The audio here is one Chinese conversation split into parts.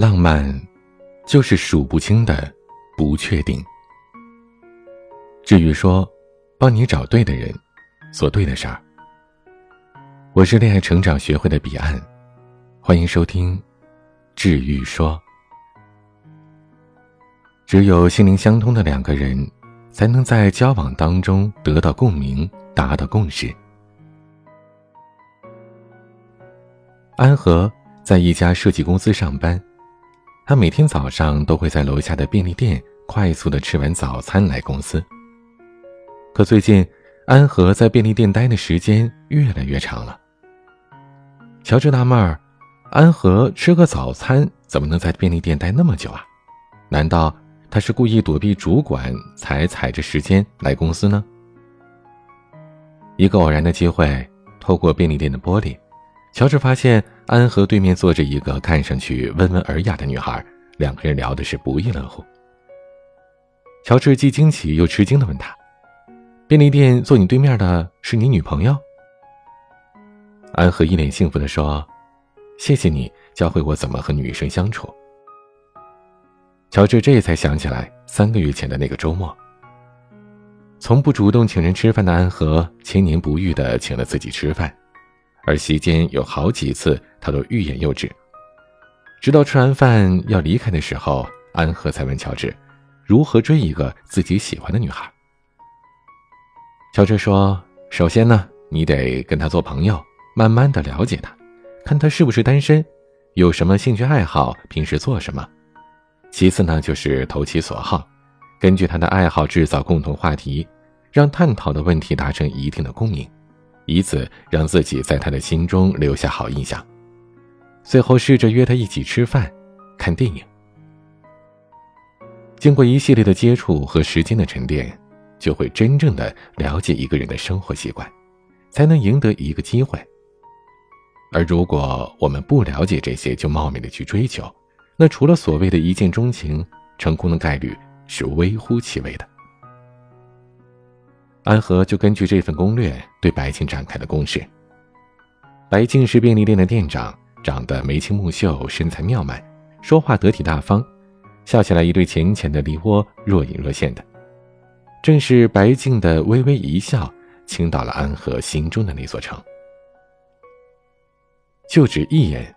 浪漫，就是数不清的不确定。至于说，帮你找对的人，做对的事儿。我是恋爱成长学会的彼岸，欢迎收听治愈说。只有心灵相通的两个人，才能在交往当中得到共鸣，达到共识。安和在一家设计公司上班。他每天早上都会在楼下的便利店快速的吃完早餐来公司。可最近，安和在便利店待的时间越来越长了。乔治纳闷儿：安和吃个早餐怎么能在便利店待那么久啊？难道他是故意躲避主管才踩着时间来公司呢？一个偶然的机会，透过便利店的玻璃。乔治发现安和对面坐着一个看上去温文尔雅的女孩，两个人聊的是不亦乐乎。乔治既惊奇又吃惊的问她：“便利店坐你对面的是你女朋友？”安和一脸幸福的说：“谢谢你教会我怎么和女生相处。”乔治这才想起来三个月前的那个周末，从不主动请人吃饭的安和，千年不遇的请了自己吃饭。而席间有好几次，他都欲言又止。直到吃完饭要离开的时候，安和才问乔治，如何追一个自己喜欢的女孩。乔治说：“首先呢，你得跟她做朋友，慢慢的了解她，看她是不是单身，有什么兴趣爱好，平时做什么。其次呢，就是投其所好，根据她的爱好制造共同话题，让探讨的问题达成一定的共鸣。”以此让自己在他的心中留下好印象，最后试着约他一起吃饭、看电影。经过一系列的接触和时间的沉淀，就会真正的了解一个人的生活习惯，才能赢得一个机会。而如果我们不了解这些就冒昧的去追求，那除了所谓的一见钟情，成功的概率是微乎其微的。安和就根据这份攻略对白静展开了攻势。白静是便利店的店长，长得眉清目秀，身材妙曼，说话得体大方，笑起来一对浅浅的梨涡若隐若现的。正是白静的微微一笑，倾倒了安和心中的那座城。就只一眼，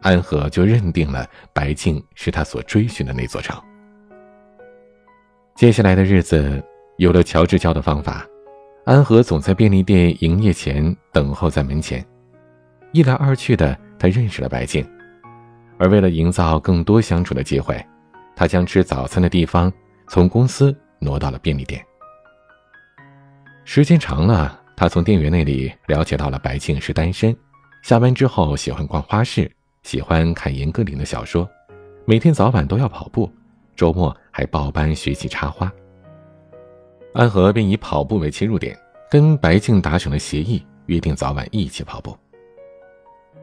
安和就认定了白静是他所追寻的那座城。接下来的日子。有了乔治教的方法，安和总在便利店营业前等候在门前。一来二去的，他认识了白静。而为了营造更多相处的机会，他将吃早餐的地方从公司挪到了便利店。时间长了，他从店员那里了解到了白静是单身，下班之后喜欢逛花市，喜欢看严歌苓的小说，每天早晚都要跑步，周末还报班学习插花。安和便以跑步为切入点，跟白静达成了协议，约定早晚一起跑步。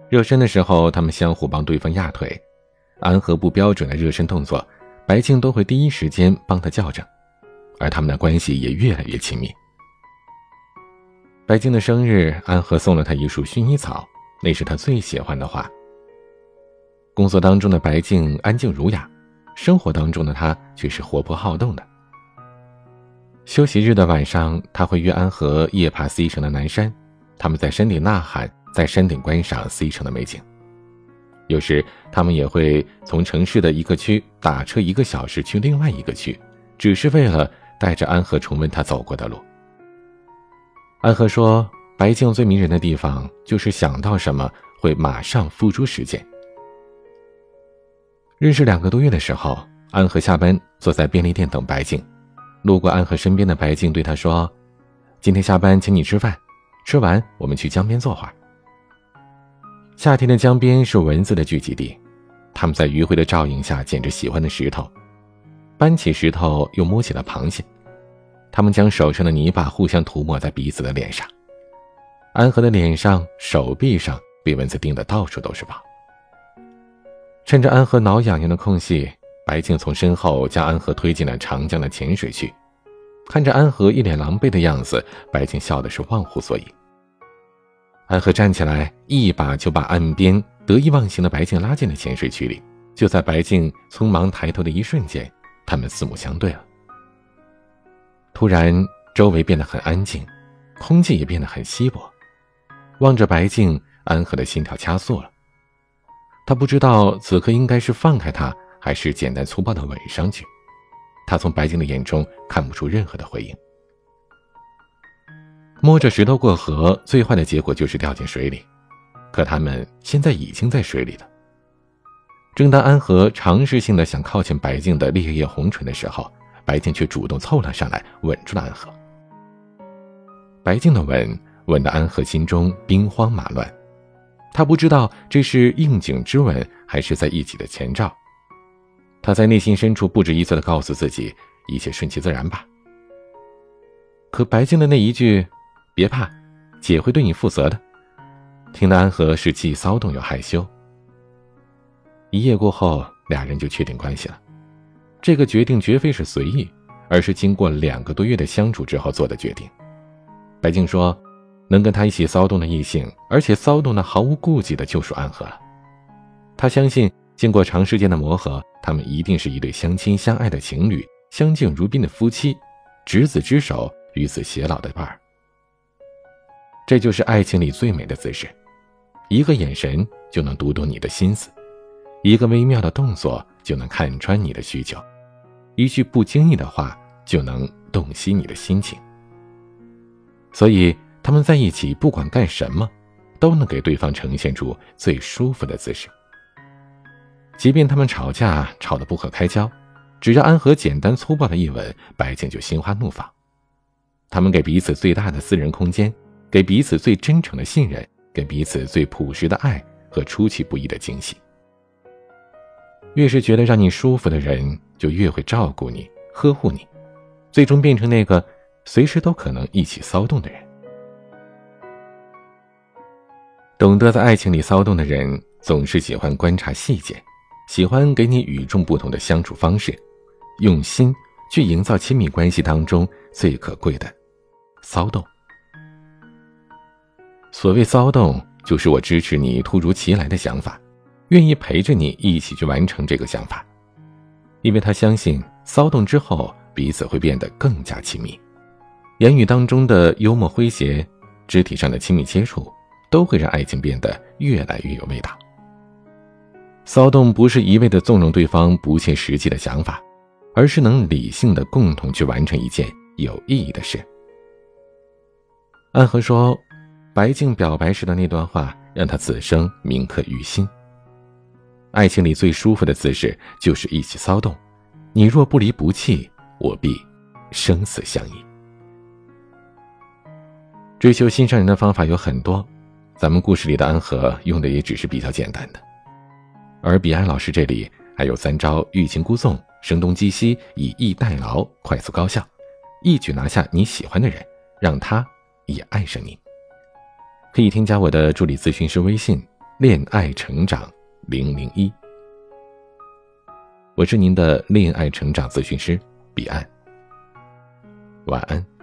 热身的时候，他们相互帮对方压腿。安和不标准的热身动作，白静都会第一时间帮他校正，而他们的关系也越来越亲密。白静的生日，安和送了她一束薰衣草，那是她最喜欢的花。工作当中的白静安静儒雅，生活当中的她却是活泼好动的。休息日的晚上，他会约安和夜爬 C 城的南山，他们在山顶呐喊，在山顶观赏 C 城的美景。有时，他们也会从城市的一个区打车一个小时去另外一个区，只是为了带着安和重温他走过的路。安和说：“白静最迷人的地方，就是想到什么会马上付诸实践。”认识两个多月的时候，安和下班坐在便利店等白静。路过安和身边的白静对他说：“今天下班请你吃饭，吃完我们去江边坐会儿。”夏天的江边是蚊子的聚集地，他们在余晖的照映下捡着喜欢的石头，搬起石头又摸起了螃蟹，他们将手上的泥巴互相涂抹在彼此的脸上。安和的脸上、手臂上被蚊子叮得到处都是包。趁着安和挠痒痒的空隙。白静从身后将安和推进了长江的浅水区，看着安和一脸狼狈的样子，白静笑的是忘乎所以。安和站起来，一把就把岸边得意忘形的白静拉进了浅水区里，就在白静匆忙抬头的一瞬间，他们四目相对了。突然，周围变得很安静，空气也变得很稀薄。望着白静，安和的心跳加速了。他不知道此刻应该是放开他，还是简单粗暴的吻上去。他从白静的眼中看不出任何的回应。摸着石头过河，最坏的结果就是掉进水里。可他们现在已经在水里了。正当安和尝试性的想靠近白静的烈焰红唇的时候，白静却主动凑了上来，吻住了安和。白静的吻吻得安和心中兵荒马乱，他不知道这是应景之吻，还是在一起的前兆。他在内心深处不止一次的告诉自己，一切顺其自然吧。可白静的那一句“别怕，姐会对你负责的”，听得安和是既骚动又害羞。一夜过后，俩人就确定关系了。这个决定绝非是随意，而是经过两个多月的相处之后做的决定。白静说：“能跟他一起骚动的异性，而且骚动的毫无顾忌的，就属安和了。他相信，经过长时间的磨合，他们一定是一对相亲相爱的情侣，相敬如宾的夫妻，执子之手，与子偕老的伴儿。这就是爱情里最美的姿势，一个眼神就能读懂你的心思。”一个微妙的动作就能看穿你的需求，一句不经意的话就能洞悉你的心情。所以他们在一起，不管干什么，都能给对方呈现出最舒服的姿势。即便他们吵架吵得不可开交，只要安和简单粗暴的一吻，白静就心花怒放。他们给彼此最大的私人空间，给彼此最真诚的信任，给彼此最朴实的爱和出其不意的惊喜。越是觉得让你舒服的人，就越会照顾你、呵护你，最终变成那个随时都可能一起骚动的人。懂得在爱情里骚动的人，总是喜欢观察细节，喜欢给你与众不同的相处方式，用心去营造亲密关系当中最可贵的骚动。所谓骚动，就是我支持你突如其来的想法。愿意陪着你一起去完成这个想法，因为他相信骚动之后彼此会变得更加亲密，言语当中的幽默诙谐，肢体上的亲密接触，都会让爱情变得越来越有味道。骚动不是一味的纵容对方不切实际的想法，而是能理性的共同去完成一件有意义的事。安和说，白静表白时的那段话让他此生铭刻于心。爱情里最舒服的姿势就是一起骚动，你若不离不弃，我必生死相依。追求心上人的方法有很多，咱们故事里的安和用的也只是比较简单的，而彼岸老师这里还有三招欲擒故纵、声东击西、以逸待劳，快速高效，一举拿下你喜欢的人，让他也爱上你。可以添加我的助理咨询师微信“恋爱成长”。零零一，我是您的恋爱成长咨询师彼岸。晚安。